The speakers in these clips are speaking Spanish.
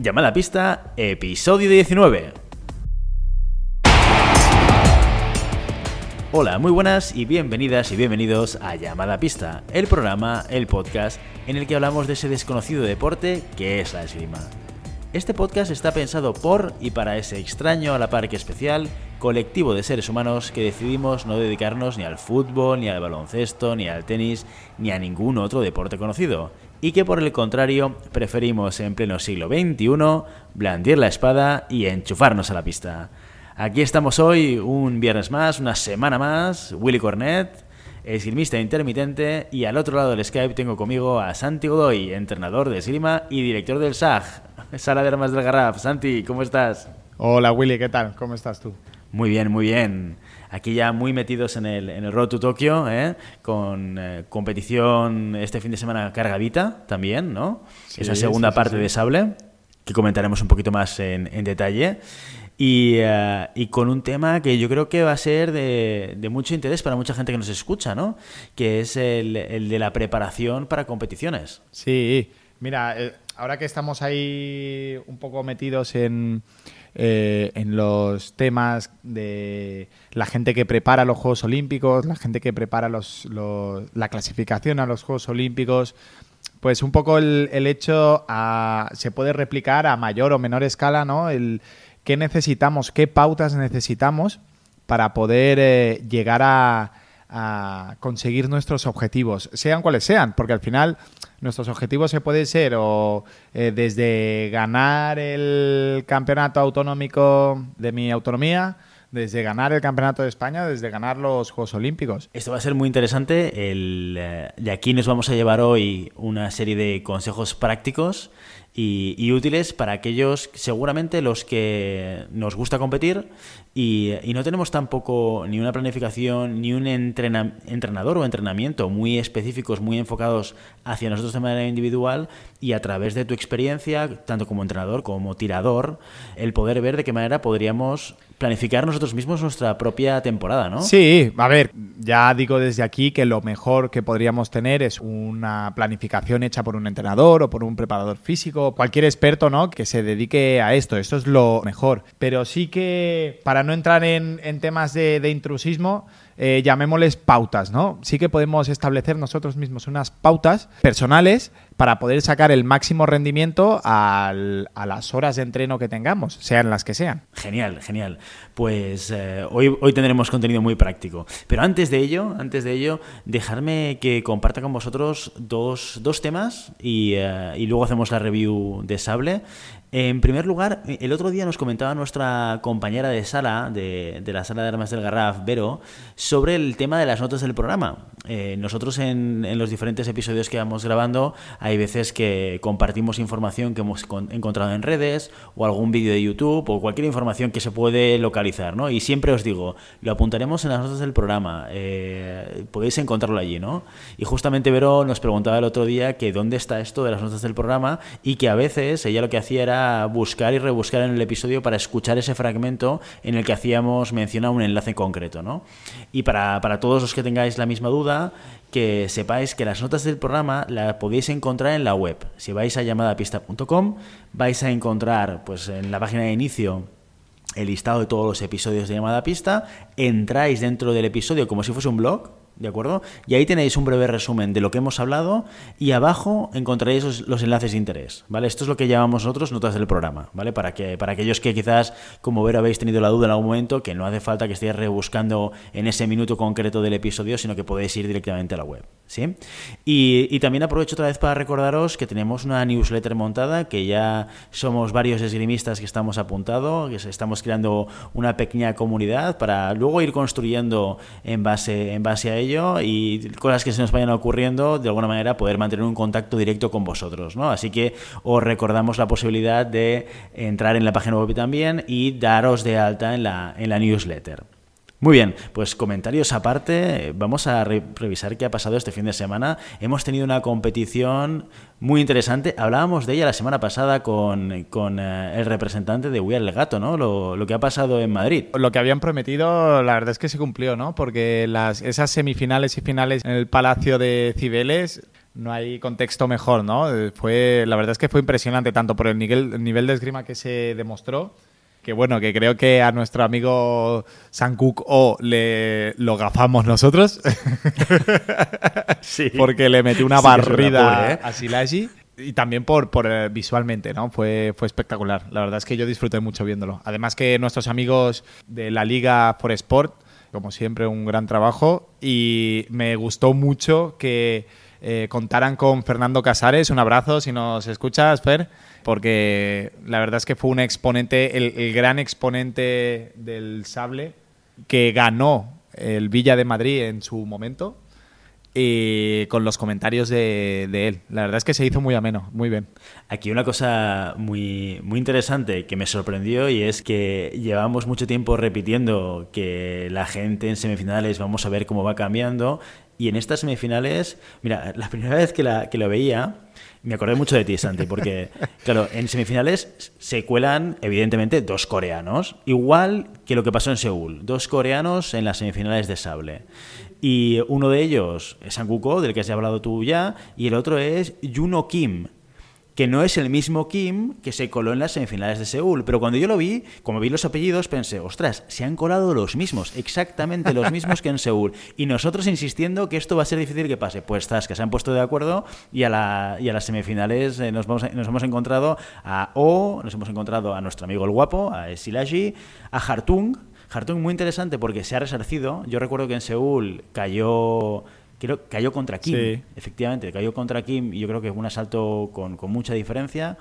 Llamada pista, episodio 19. Hola, muy buenas y bienvenidas y bienvenidos a Llamada Pista, el programa, el podcast en el que hablamos de ese desconocido deporte que es la esgrima. Este podcast está pensado por y para ese extraño a la par que especial colectivo de seres humanos que decidimos no dedicarnos ni al fútbol, ni al baloncesto, ni al tenis, ni a ningún otro deporte conocido, y que por el contrario preferimos en pleno siglo XXI blandir la espada y enchufarnos a la pista. Aquí estamos hoy, un viernes más, una semana más, Willy Cornet, esgrimista intermitente, y al otro lado del Skype tengo conmigo a Santi Godoy, entrenador de esgrima y director del SAG, Sala de Armas del Garraf. Santi, ¿cómo estás? Hola Willy, ¿qué tal? ¿Cómo estás tú? Muy bien, muy bien. Aquí ya muy metidos en el, en el Road to Tokio, ¿eh? con eh, competición este fin de semana cargadita también, ¿no? Sí, Esa segunda sí, parte sí. de Sable, que comentaremos un poquito más en, en detalle. Y, eh, y con un tema que yo creo que va a ser de, de mucho interés para mucha gente que nos escucha, ¿no? Que es el, el de la preparación para competiciones. Sí, mira, eh, ahora que estamos ahí un poco metidos en, eh, en los temas de la gente que prepara los Juegos Olímpicos, la gente que prepara los, la clasificación a los Juegos Olímpicos, pues un poco el, el hecho a- se puede replicar a mayor o menor escala, ¿no? El qué necesitamos, qué pautas necesitamos para poder eh, llegar a, a conseguir nuestros objetivos, sean cuales sean, porque al final nuestros objetivos se pueden ser o eh, desde ganar el campeonato autonómico de mi autonomía, desde ganar el campeonato de España, desde ganar los Juegos Olímpicos. Esto va a ser muy interesante. Eh, aquí nos vamos a llevar hoy una serie de consejos prácticos y, y útiles para aquellos, seguramente los que nos gusta competir y, no tenemos tampoco ni una planificación ni un entrena- entrenador o entrenamiento muy específicos, muy enfocados hacia nosotros de manera individual y a través de tu experiencia, tanto como entrenador como tirador, el poder ver de qué manera podríamos planificar nosotros mismos nuestra propia temporada, ¿no? Sí, a ver, ya digo desde aquí que lo mejor que podríamos tener es una planificación hecha por un entrenador o por un preparador físico, cualquier experto, ¿no? Que se dedique a esto, esto es lo mejor. Pero sí que, para no entrar en, temas de intrusismo, eh, llamémosles pautas, ¿no? Sí que podemos establecer nosotros mismos unas pautas personales para poder sacar el máximo rendimiento a las horas de entreno que tengamos, sean las que sean. Genial, genial. Pues eh, hoy, hoy tendremos contenido muy práctico. Pero antes de ello, antes de ello, dejarme que comparta con vosotros dos, dos temas y, eh, y luego hacemos la review de Sable. En primer lugar, el otro día nos comentaba nuestra compañera de sala, de, la sala de armas del Garraf, Vero, sobre el tema de las notas del programa. Eh, nosotros en, los diferentes episodios que vamos grabando, hay veces que compartimos información que hemos con- encontrado en redes o algún vídeo de YouTube o cualquier información que se puede localizar, ¿no? Y siempre os digo, lo apuntaremos en las notas del programa, eh, podéis encontrarlo allí, ¿no? Y justamente Vero nos preguntaba el otro día que dónde está esto de las notas del programa y que a veces ella lo que hacía era buscar y rebuscar en el episodio para escuchar ese fragmento en el que hacíamos mención un enlace concreto, ¿no? Y para, para todos los que tengáis la misma duda, que sepáis que las notas del programa las podéis encontrar en la web. Si vais a llamadapista.com, vais a encontrar pues en la página de inicio el listado de todos los episodios de llamada pista, entráis dentro del episodio como si fuese un blog, ¿de acuerdo? Y ahí tenéis un breve resumen de lo que hemos hablado y abajo encontraréis los, enlaces de interés, ¿vale? Esto es lo que llamamos nosotros notas del programa, ¿vale? Para, que, para aquellos que quizás, como ver, habéis tenido la duda en algún momento, que no hace falta que estéis rebuscando en ese minuto concreto del episodio, sino que podéis ir directamente a la web, ¿sí? Y, y también aprovecho otra vez para recordaros que tenemos una newsletter montada, que ya somos varios esgrimistas que estamos apuntados, que estamos creando una pequeña comunidad para luego ir construyendo en base, en base a ello y cosas que se nos vayan ocurriendo, de alguna manera poder mantener un contacto directo con vosotros, ¿no? Así que os recordamos la posibilidad de entrar en la página web también y daros de alta en la, en la newsletter. Muy bien, pues comentarios aparte, vamos a re- revisar qué ha pasado este fin de semana. Hemos tenido una competición muy interesante. Hablábamos de ella la semana pasada con, con eh, el representante de We Are El Gato, ¿no? Lo, lo que ha pasado en Madrid. Lo que habían prometido, la verdad es que se cumplió, ¿no? Porque las, esas semifinales y finales en el Palacio de Cibeles no hay contexto mejor, ¿no? Eh, fue, la verdad es que fue impresionante tanto por el nivel, el nivel de esgrima que se demostró, que bueno, que creo que a nuestro amigo Sankuk O le lo gafamos nosotros. Sí. Porque le metió una Sí barrida ¿eh? a Silagi. Y también por, por eh, visualmente, ¿no? Fue, fue espectacular. La verdad es que yo disfruté mucho viéndolo. Además que nuestros amigos de la Liga for Sport, como siempre, un gran trabajo. Y me gustó mucho que eh, contaran con Fernando Casares. Un abrazo si nos escuchas, Fer. Porque la verdad es que fue un exponente, el, gran exponente del sable que ganó el Villa de Madrid en su momento y con los comentarios de, de él. La verdad es que se hizo muy ameno, muy bien. Aquí una cosa muy, muy interesante que me sorprendió y es que llevamos mucho tiempo repitiendo que la gente en semifinales vamos a ver cómo va cambiando y en estas semifinales, mira, la primera vez que, la, que lo veía me acordé mucho de ti, Santi, porque claro, en semifinales se cuelan evidentemente dos coreanos, igual que lo que pasó en Seúl, dos coreanos en las semifinales de sable. Y uno de ellos es Sanguko, del que has hablado tú ya, y el otro es Juno Kim, que no es el mismo Kim que se coló en las semifinales de Seúl. Pero cuando yo lo vi, como vi los apellidos, pensé, ostras, se han colado los mismos, exactamente los mismos que en Seúl. Y nosotros insistiendo que esto va a ser difícil que pase. Pues estás, que se han puesto de acuerdo y a, la, y a las semifinales eh, nos, vamos, nos hemos encontrado a O, nos hemos encontrado a nuestro amigo el guapo, a Silagi, a Hartung. Hartung muy interesante porque se ha resarcido. Yo recuerdo que en Seúl cayó creo cayó contra Kim, Sí. efectivamente, cayó contra Kim y yo creo que fue un asalto con, con mucha diferencia.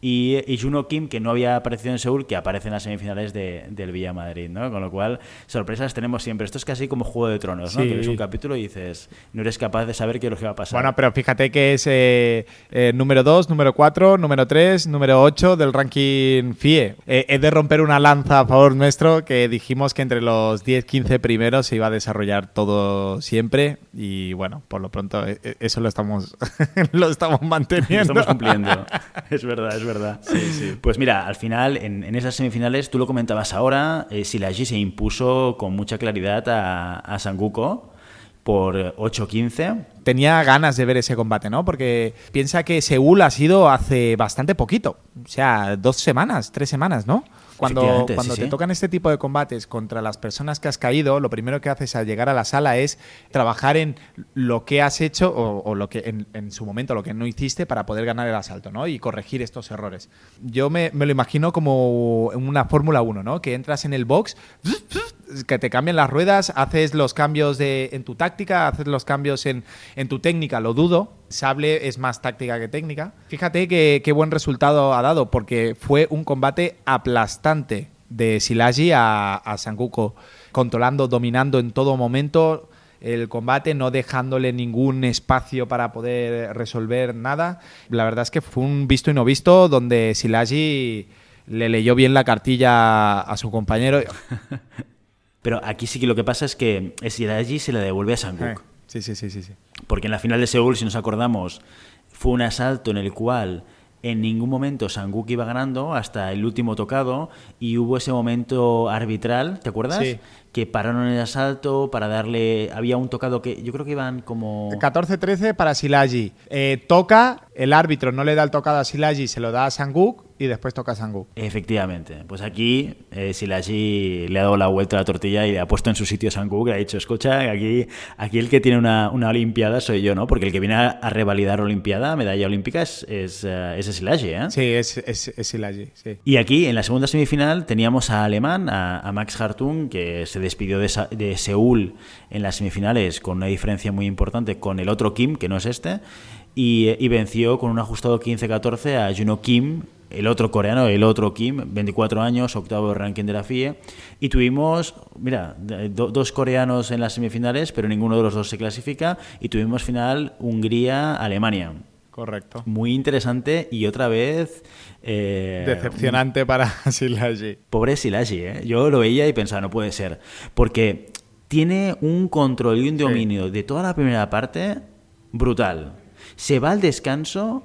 Y, y Juno Kim, que no había aparecido en Seúl, que aparece en las semifinales de, del Villa Madrid, ¿no? Con lo cual, sorpresas tenemos siempre. Esto es casi como Juego de Tronos, ¿no? Sí. Que ves un capítulo y dices, no eres capaz de saber qué es lo que va a pasar. Bueno, pero fíjate que es eh, eh, número 2, número 4, número 3, número 8 del ranking FIE. Eh, he de romper una lanza a favor nuestro que dijimos que entre los 10, 15 primeros se iba a desarrollar todo siempre y bueno, por lo pronto eh, eh, eso lo estamos, lo estamos Lo manteniendo. estamos cumpliendo. es verdad, es verdad. Pues mira, al final, en, en esas semifinales, tú lo comentabas ahora, eh, Silagi se impuso con mucha claridad a, a Sanguko por 8-15. tenía ganas de ver ese combate, ¿no? Porque piensa que Seúl ha sido hace bastante poquito. O sea, dos semanas, tres semanas, ¿no? Cuando, cuando sí, te sí. tocan este tipo de combates contra las personas que has caído, lo primero que haces al llegar a la sala es trabajar en lo que has hecho o, o lo que en, en su momento lo que no hiciste para poder ganar el asalto, ¿no? Y corregir estos errores. Yo me, me lo imagino como una Fórmula 1, ¿no? Que entras en el box, que te cambian las ruedas, haces los cambios de, en tu táctica, haces los cambios en, en tu técnica, lo dudo. Sable es más táctica que técnica. Fíjate qué buen resultado ha dado, porque fue un combate aplastante de Silagi a, a Sanguko, controlando, dominando en todo momento el combate, no dejándole ningún espacio para poder resolver nada. La verdad es que fue un visto y no visto, donde Silagi le leyó bien la cartilla a su compañero. Pero aquí sí que lo que pasa es que Silagi se le devuelve a Sanguk. Sí, sí, sí, sí, sí. Porque en la final de Seúl, si nos acordamos, fue un asalto en el cual en ningún momento Sanguk iba ganando hasta el último tocado y hubo ese momento arbitral, ¿te acuerdas? Sí. Que pararon el asalto para darle... Había un tocado que yo creo que iban como... 14-13 para Silagi. Eh, toca, el árbitro no le da el tocado a Silagi, se lo da a Sanguk y después toca a Sanguk. Efectivamente. Pues aquí eh, Silagi le ha dado la vuelta a la tortilla y le ha puesto en su sitio a Sanguk, le ha dicho, escucha, aquí, aquí el que tiene una, una olimpiada soy yo, ¿no? Porque el que viene a, a revalidar olimpiada, medalla olímpica, es, es, eh, ese Silagi, ¿eh? Sí, es, es, es Silagi, sí. Y aquí, en la segunda semifinal, teníamos a Alemán, a, a Max Hartung, que se despidió de, Sa- de Seúl en las semifinales con una diferencia muy importante con el otro Kim, que no es este, y, y venció con un ajustado 15-14 a Juno Kim, el otro coreano, el otro Kim, 24 años, octavo ranking de la FIE. Y tuvimos, mira, do- dos coreanos en las semifinales, pero ninguno de los dos se clasifica. Y tuvimos final Hungría-Alemania. Correcto. Muy interesante y otra vez... eh, Decepcionante para Silagi. Pobre Silagi, ¿eh? Yo lo veía y pensaba, no puede ser. Porque tiene un control y un dominio de toda la primera parte brutal. Se va al descanso,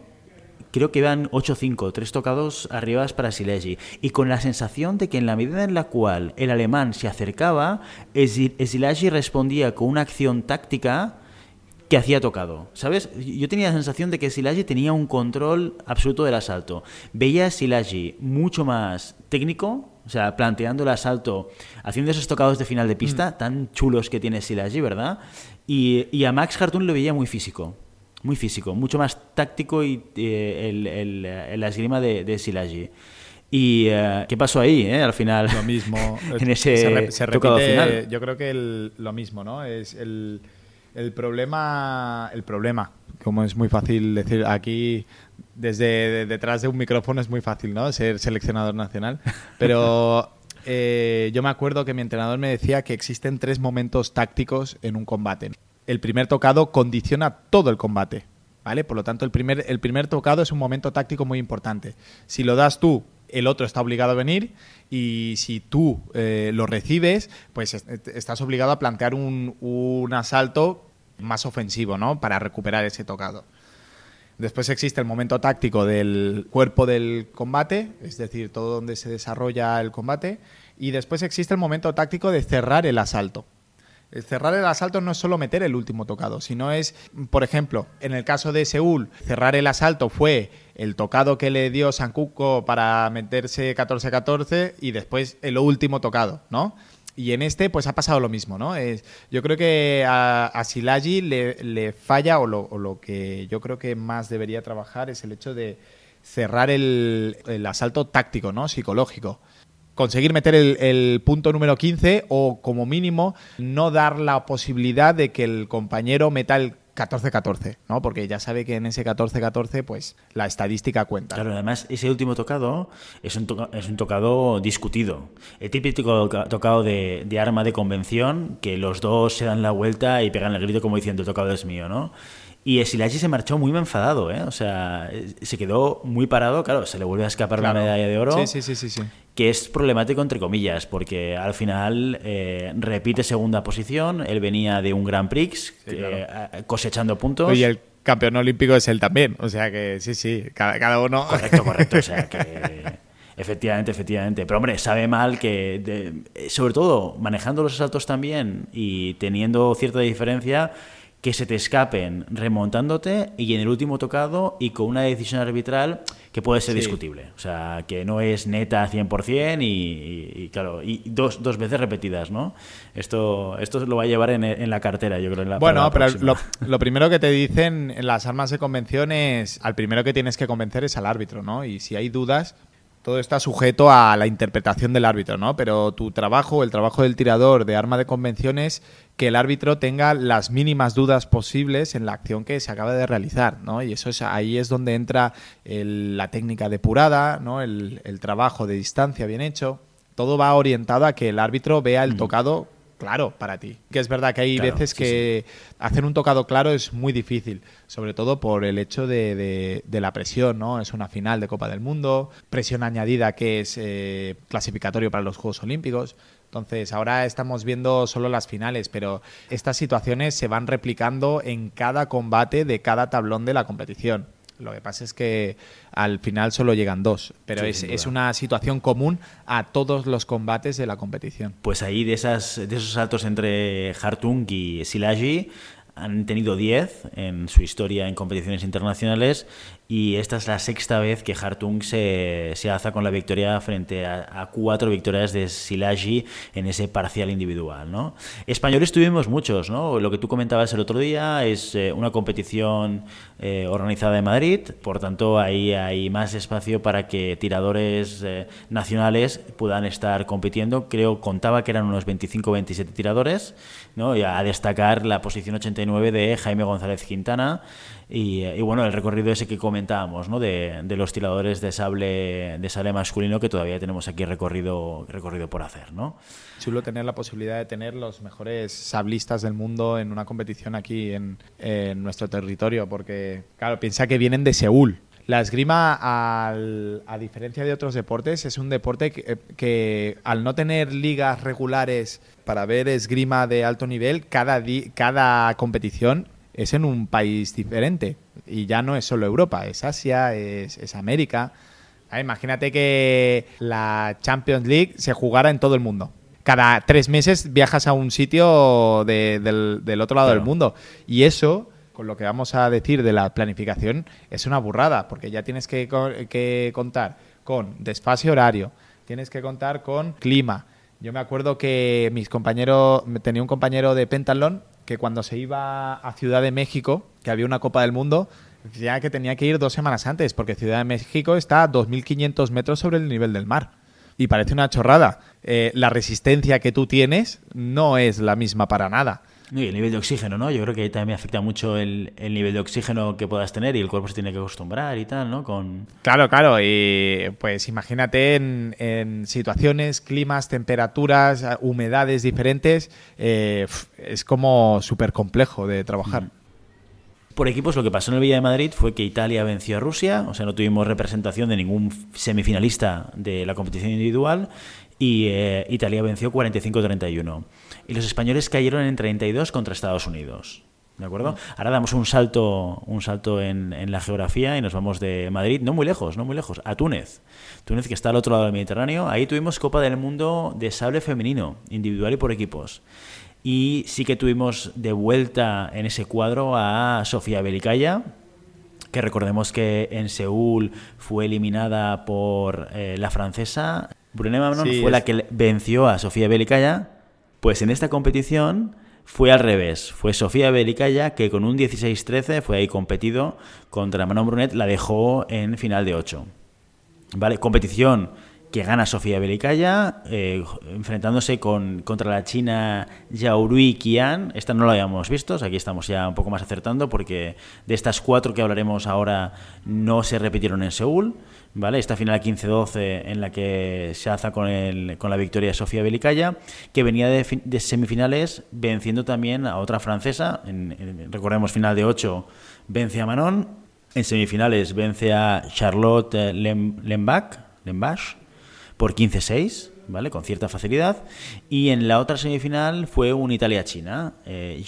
creo que van 8-5, tres tocados arriba para Silagi. Y con la sensación de que en la medida en la cual el alemán se acercaba, Silagi respondía con una acción táctica que hacía tocado, ¿sabes? Yo tenía la sensación de que Silagi tenía un control absoluto del asalto. Veía a Silagi mucho más técnico, o sea, planteando el asalto, haciendo esos tocados de final de pista mm. tan chulos que tiene Silagi, ¿verdad? Y, a Max Hartun lo veía muy físico, muy físico, mucho más táctico y eh, el, la esgrima de, de Silagi. ¿Y eh, qué pasó ahí, eh, al final? Lo mismo. en ese se, tocado final. Yo creo que lo mismo, ¿no? Es el el problema, el problema, como es muy fácil decir aquí desde detrás de un micrófono es muy fácil, ¿no? Ser seleccionador nacional. Pero eh, yo me acuerdo que mi entrenador me decía que existen tres momentos tácticos en un combate. El primer tocado condiciona todo el combate, ¿vale? Por lo tanto, el primer, el primer tocado es un momento táctico muy importante. Si lo das tú, el otro está obligado a venir y si tú eh, lo recibes, pues estás obligado a plantear un, un asalto más ofensivo, ¿no? Para recuperar ese tocado. Después existe el momento táctico del cuerpo del combate, es decir, todo donde se desarrolla el combate. Y después existe el momento táctico de cerrar el asalto. El cerrar el asalto no es solo meter el último tocado, sino es, por ejemplo, en el caso de Seúl, cerrar el asalto fue el tocado que le dio Sankuko para meterse 14-14 y después el último tocado, ¿no? Y en este, pues ha pasado lo mismo, ¿no? Es, yo creo que a, a le, falla, o lo, que yo creo que más debería trabajar es el hecho de cerrar el, asalto táctico, ¿no? Psicológico. Conseguir meter el, el, punto número 15 o, como mínimo, no dar la posibilidad de que el compañero meta el 14-14, ¿no? Porque ya sabe que en ese 14-14, pues la estadística cuenta. Claro, además, ese último tocado es un, es un tocado discutido. El típico tocado de, de, arma de convención, que los dos se dan la vuelta y pegan el grito como diciendo el tocado es mío, ¿no? Y Silachi se marchó muy enfadado, ¿eh? O sea, se quedó muy parado, claro, se le vuelve a escapar la medalla de oro. Sí, sí, sí, sí, sí. Que es problemático entre comillas, porque al final eh, repite segunda posición, él venía de un Grand Prix eh, cosechando puntos. Y el campeón olímpico es él también, o sea que sí, sí, cada, uno... Correcto, correcto, o sea que... Efectivamente, efectivamente. Pero hombre, sabe mal que, sobre todo manejando los asaltos también y teniendo cierta diferencia, que se te escapen remontándote y en el último tocado y con una decisión arbitral que puede ser discutible. O sea, que no es neta 100% y, y, claro, y dos, dos, veces repetidas, ¿no? Esto, esto lo va a llevar en, la cartera, yo creo. En la, bueno, pero lo, lo, primero que te dicen en las armas de convención es, al primero que tienes que convencer es al árbitro, ¿no? Y si hay dudas, todo está sujeto a la interpretación del árbitro, ¿no? Pero tu trabajo, el trabajo del tirador de arma de convención es que el árbitro tenga las mínimas dudas posibles en la acción que se acaba de realizar, ¿no? Y eso es ahí es donde entra la técnica depurada, ¿no? El, el, trabajo de distancia bien hecho. Todo va orientado a que el árbitro vea el tocado claro para ti. Que es verdad que hay veces que hacer un tocado claro es muy difícil, sobre todo por el hecho de, la presión, ¿no? Es una final de Copa del Mundo, presión añadida que es eh, clasificatorio para los Juegos Olímpicos. Entonces, ahora estamos viendo solo las finales, pero estas situaciones se van replicando en cada combate de cada tablón de la competición. Lo que pasa es que al final solo llegan dos, pero es, una situación común a todos los combates de la competición. Pues ahí de, esas, de esos saltos entre Hartung y Silagi han tenido 10 en su historia en competiciones internacionales y esta es la sexta vez que Hartung se, se alza con la victoria frente a, cuatro victorias de Silagi en ese parcial individual. ¿no? Españoles tuvimos muchos, ¿no? lo que tú comentabas el otro día es eh, una competición eh, organizada en Madrid, por tanto ahí hay más espacio para que tiradores eh, nacionales puedan estar compitiendo. Creo, contaba que eran unos 25-27 tiradores, ¿no? y a destacar la posición 89 de Jaime González Quintana. Y, bueno, el recorrido ese que comentábamos, ¿no? De, los tiradores de sable, de sable masculino que todavía tenemos aquí recorrido, recorrido por hacer, ¿no? Chulo tener la posibilidad de tener los mejores sablistas del mundo en una competición aquí en, nuestro territorio, porque, claro, piensa que vienen de Seúl. La esgrima, a diferencia de otros deportes, es un deporte que, al no tener ligas regulares para ver esgrima de alto nivel, cada, cada competición es en un país diferente. Y ya no es solo Europa, es Asia, es, América. Ah, imagínate que la Champions League se jugara en todo el mundo. Cada tres meses viajas a un sitio del, otro lado del mundo. Y eso con lo que vamos a decir de la planificación es una burrada, porque ya tienes que, que contar con desfase horario, tienes que contar con clima. Yo me acuerdo que mis compañeros, tenía un compañero de pentalón que cuando se iba a Ciudad de México, que había una Copa del Mundo, decía que tenía que ir dos semanas antes, porque Ciudad de México está a 2.500 metros sobre el nivel del mar. Y parece una chorrada. Eh, la resistencia que tú tienes no es la misma para nada. Y el nivel de oxígeno, ¿no? Yo creo que también afecta mucho el, nivel de oxígeno que puedas tener y el cuerpo se tiene que acostumbrar y tal, ¿no? Con... Claro, claro. Y pues imagínate en, situaciones, climas, temperaturas, humedades diferentes, eh, es como súper complejo de trabajar. Mm. Por equipos, lo que pasó en el Villa de Madrid fue que Italia venció a Rusia, o sea, no tuvimos representación de ningún semifinalista de la competición individual y eh, Italia venció 45-31. Y los españoles cayeron en 32 contra Estados Unidos. ¿De acuerdo? Mm. Ahora damos un salto, un salto en, en, la geografía y nos vamos de Madrid, no muy lejos, no muy lejos, a Túnez. Túnez, que está al otro lado del Mediterráneo. Ahí tuvimos Copa del Mundo de sable femenino, individual y por equipos. Y sí que tuvimos de vuelta en ese cuadro a Sofía Belicaya, que recordemos que en Seúl fue eliminada por eh, la francesa. Brunet Manon fue la que venció a Sofía Belicaya. Pues en esta competición fue al revés. Fue Sofía Belicaya que con un 16-13 fue ahí competido contra Manon Brunet, la dejó en final de 8. ¿Vale? Competición que gana Sofía Belicaya, eh, enfrentándose con, contra la china Yaurui Qian. Esta no la habíamos visto, aquí estamos ya un poco más acertando, porque de estas cuatro que hablaremos ahora no se repitieron en Seúl. ¿Vale? Esta final 15-12 en la que se alza con, el, con la victoria de Sofía Belicaya, que venía de, semifinales venciendo también a otra francesa, en, recordemos final de 8, vence a Manon, en semifinales vence a Charlotte Lembach, Lembach por 15-6, ¿vale? Con cierta facilidad. Y en la otra semifinal fue un Italia-China. Eh,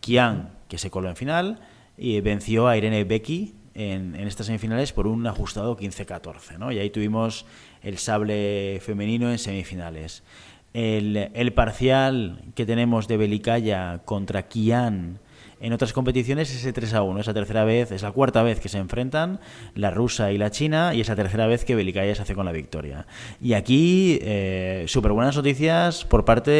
Qian, que se coló en final, y venció a Irene Becky en, estas semifinales por un ajustado 15-14, ¿no? Y ahí tuvimos el sable femenino en semifinales. El, el parcial que tenemos de Belicaya contra Qian en otras competiciones es ese 3 a 1. Esa tercera vez, es la cuarta vez que se enfrentan la rusa y la china y esa tercera vez que Belicaya se hace con la victoria. Y aquí, eh, súper buenas noticias por parte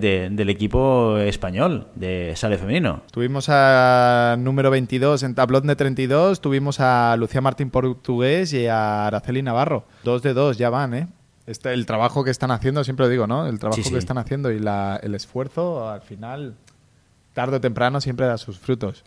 del equipo español de Sale Femenino. Tuvimos a número 22 en tablón de 32, tuvimos a Lucía Martín Portugués y a Araceli Navarro. Dos de dos ya van, ¿eh? Este, el trabajo que están haciendo, siempre lo digo, ¿no? El trabajo que están haciendo y el esfuerzo, al final tarde o temprano siempre da sus frutos.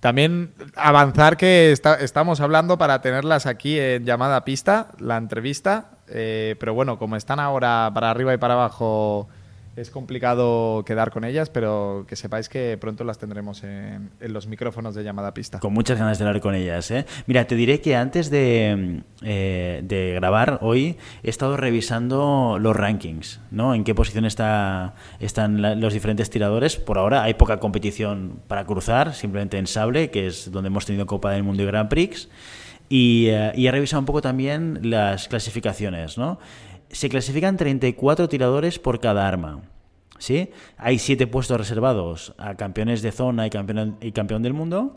También avanzar que estamos hablando para tenerlas aquí en llamada pista, la entrevista, eh, pero bueno, como están ahora para arriba y para abajo es complicado quedar con ellas, pero que sepáis que pronto las tendremos en, los micrófonos de llamada pista. Con muchas ganas de hablar con ellas. ¿eh? Mira, te diré que antes de, eh, de, grabar hoy he estado revisando los rankings, ¿no? En qué posición está, están los diferentes tiradores. Por ahora hay poca competición para cruzar, simplemente en sable, que es donde hemos tenido Copa del Mundo y Grand Prix. Y, eh, y he revisado un poco también las clasificaciones, ¿no? Se clasifican 34 tiradores por cada arma. ¿sí? Hay 7 puestos reservados a campeones de zona y campeón, y campeón del mundo.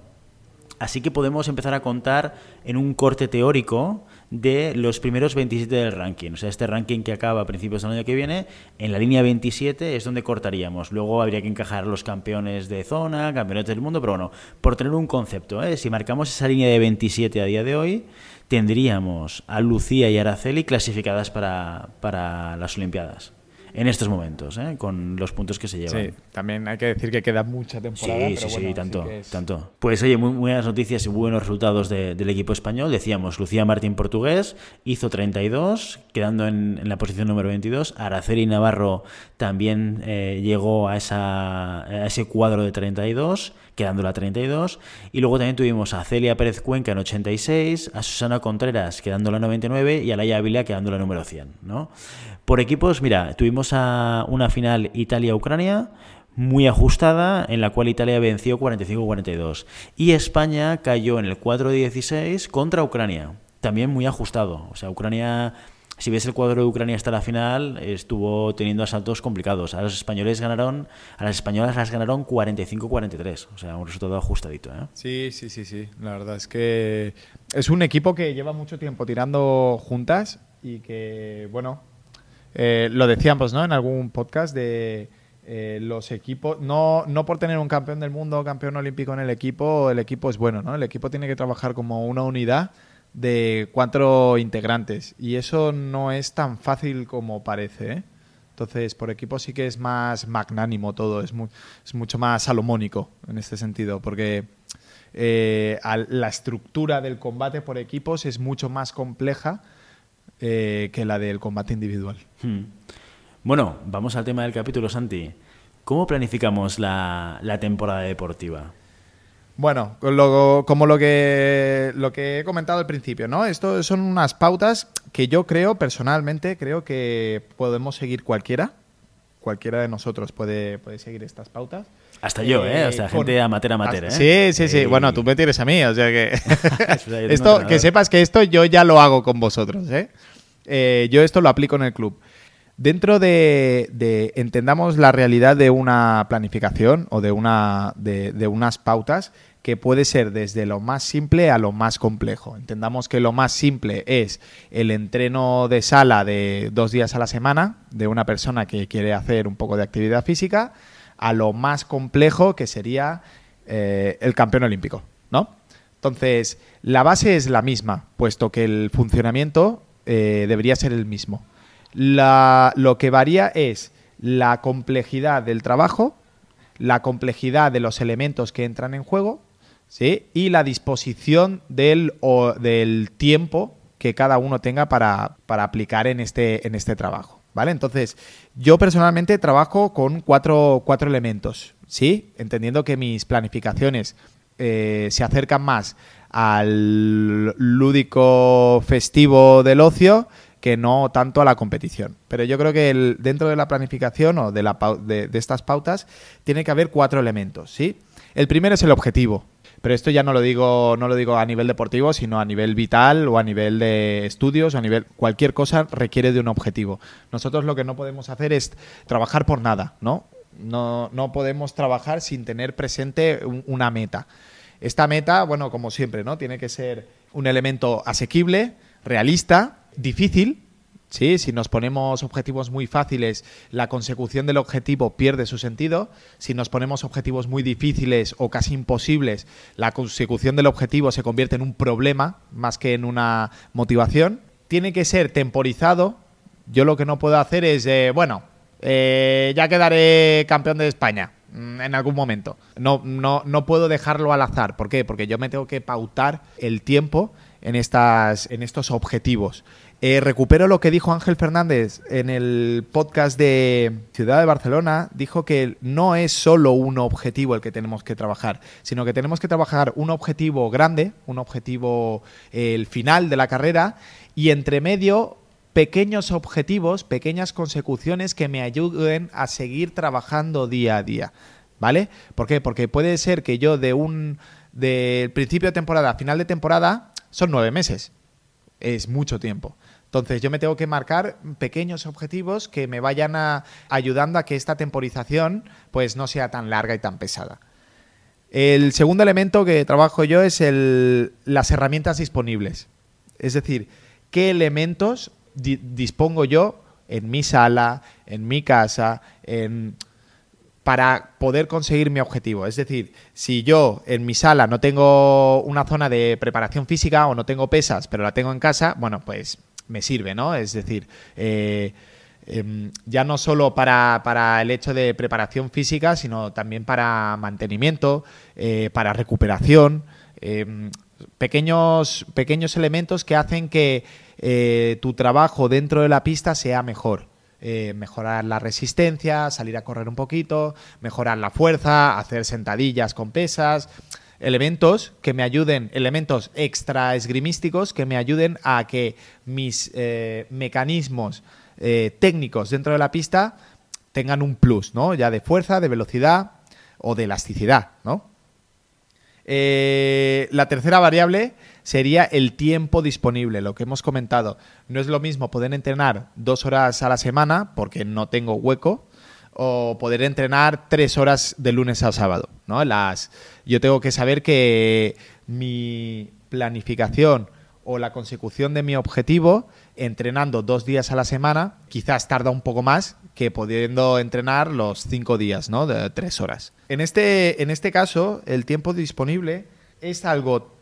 Así que podemos empezar a contar en un corte teórico de los primeros 27 del ranking. O sea, este ranking que acaba a principios del año que viene, en la línea 27 es donde cortaríamos. Luego habría que encajar los campeones de zona, campeones del mundo, pero bueno, por tener un concepto, ¿eh? si marcamos esa línea de 27 a día de hoy, tendríamos a Lucía y Araceli clasificadas para, para las Olimpiadas en estos momentos, ¿eh? con los puntos que se llevan. Sí, también hay que decir que queda mucha temporada. Sí, sí, sí, tanto, tanto. Pues oye, muy buenas noticias y buenos resultados del equipo español. Decíamos, Lucía Martín Portugués hizo 32, quedando en, la posición número 22. Araceli Navarro también eh, llegó a, esa, a ese cuadro de 32, quedando la 32. Y luego también tuvimos a Celia Pérez Cuenca en 86, a Susana Contreras quedando la 99 y a Laia Ávila quedando la número 100, ¿no? Por equipos, mira, tuvimos a una final Italia-Ucrania muy ajustada, en la cual Italia venció 45-42. Y España cayó en el 4-16 contra Ucrania, también muy ajustado. O sea, Ucrania si ves el cuadro de Ucrania hasta la final, estuvo teniendo asaltos complicados. A los españoles ganaron, a las españolas las ganaron 45-43, o sea, un resultado ajustadito. ¿eh? Sí, sí, sí, sí. La verdad es que es un equipo que lleva mucho tiempo tirando juntas y que, bueno, eh, lo decíamos, ¿no? En algún podcast de eh, los equipos, no, no por tener un campeón del mundo campeón olímpico en el equipo, el equipo es bueno, ¿no? El equipo tiene que trabajar como una unidad de cuatro integrantes y eso no es tan fácil como parece, ¿eh? Entonces, por equipo sí que es más magnánimo todo, es, es mucho más salomónico en este sentido, porque eh, la estructura del combate por equipos es mucho más compleja que la del combate individual. Hmm. Bueno, vamos al tema del capítulo, Santi. ¿Cómo planificamos la, temporada deportiva? Bueno, como lo que, lo que he comentado al principio, ¿no? Esto son unas pautas que yo creo, personalmente, creo que podemos seguir cualquiera. Cualquiera de nosotros puede, puede seguir estas pautas. Hasta yo, ¿eh? O sea, eh, gente amateur, amateur, ¿eh? Sí, sí, sí. Bueno, tú me tienes a mí, o sea que... esto, que sepas que esto yo ya lo hago con vosotros, ¿eh? ¿eh? Yo esto lo aplico en el club. Dentro de, entendamos la realidad de una planificación o de, una, de, unas pautas que puede ser desde lo más simple a lo más complejo. Entendamos que lo más simple es el entreno de sala de dos días a la semana de una persona que quiere hacer un poco de actividad física, a lo más complejo que sería eh, el campeón olímpico, ¿no? Entonces, la base es la misma, puesto que el funcionamiento eh, debería ser el mismo lo que varía es la complejidad del trabajo, la complejidad de los elementos que entran en juego ¿sí? y la disposición del, del tiempo que cada uno tenga para, aplicar en este, en este trabajo. ¿Vale? Entonces, yo personalmente trabajo con cuatro, cuatro elementos, ¿sí? Entendiendo que mis planificaciones eh, se acercan más al lúdico festivo del ocio que no tanto a la competición. Pero yo creo que dentro de la planificación o de, la, de, estas pautas tiene que haber cuatro elementos, ¿sí? El primero es el objetivo, pero esto ya no lo digo no lo digo a nivel deportivo sino a nivel vital o a nivel de estudios o a nivel cualquier cosa requiere de un objetivo nosotros lo que no podemos hacer es trabajar por nada no no, no podemos trabajar sin tener presente una meta esta meta bueno como siempre no tiene que ser un elemento asequible realista difícil, ¿sí? Si nos ponemos objetivos muy fáciles, la consecución del objetivo pierde su sentido. Si nos ponemos objetivos muy difíciles o casi imposibles, la consecución del objetivo se convierte en un problema más que en una motivación. Tiene que ser temporizado. Yo lo que no puedo hacer es, eh, bueno, eh, ya quedaré campeón de España mm, en algún momento. No, no, no puedo dejarlo al azar. ¿Por qué? Porque yo me tengo que pautar el tiempo en, estas, en estos objetivos. Eh, recupero lo que dijo Ángel Fernández en el podcast de Ciudad de Barcelona. Dijo que no es solo un objetivo el que tenemos que trabajar, sino que tenemos que trabajar un objetivo grande, un objetivo, eh, el final de la carrera, y entre medio pequeños objetivos, pequeñas consecuciones que me ayuden a seguir trabajando día a día. ¿Vale? ¿Por qué? Porque puede ser que yo de un del principio de temporada a final de temporada son nueve meses. Es mucho tiempo. Entonces yo me tengo que marcar pequeños objetivos que me vayan ayudando a que esta temporización pues no sea tan larga y tan pesada. El segundo elemento que trabajo yo es el, las herramientas disponibles. Es decir, qué elementos dispongo yo en mi sala, en mi casa, en, para poder conseguir mi objetivo. Es decir, si yo en mi sala no tengo una zona de preparación física o no tengo pesas, pero la tengo en casa, bueno, pues me sirve, ¿no? Es decir, eh, em, ya no solo para, el hecho de preparación física, sino también para mantenimiento, eh, para recuperación, em, pequeños, pequeños elementos que hacen que eh, tu trabajo dentro de la pista sea mejor. Mejorar la resistencia, salir a correr un poquito, mejorar la fuerza, hacer sentadillas con pesas elementos que me ayuden, elementos extra esgrimísticos que me ayuden a que mis eh, mecanismos eh, técnicos dentro de la pista tengan un plus, ¿no? Ya de fuerza, de velocidad o de elasticidad, ¿no? Eh, la tercera variable sería el tiempo disponible, lo que hemos comentado. No es lo mismo poder entrenar dos horas a la semana porque no tengo hueco o poder entrenar tres horas de lunes a sábado. ¿no? Las, yo tengo que saber que mi planificación o la consecución de mi objetivo entrenando dos días a la semana quizás tarda un poco más que pudiendo entrenar los cinco días, ¿no? De tres horas. En este, en este caso, el tiempo disponible es algo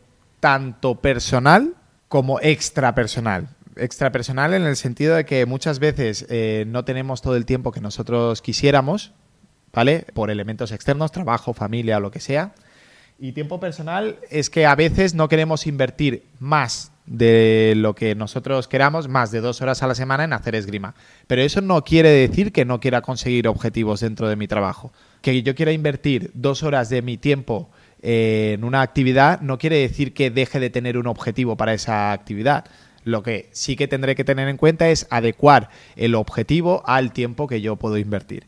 tanto personal como extrapersonal. Extrapersonal en el sentido de que muchas veces eh, no tenemos todo el tiempo que nosotros quisiéramos, ¿vale? Por elementos externos, trabajo, familia lo que sea. Y tiempo personal es que a veces no queremos invertir más de lo que nosotros queramos, más de dos horas a la semana en hacer esgrima. Pero eso no quiere decir que no quiera conseguir objetivos dentro de mi trabajo. Que yo quiera invertir dos horas de mi tiempo en una actividad no quiere decir que deje de tener un objetivo para esa actividad. Lo que sí que tendré que tener en cuenta es adecuar el objetivo al tiempo que yo puedo invertir.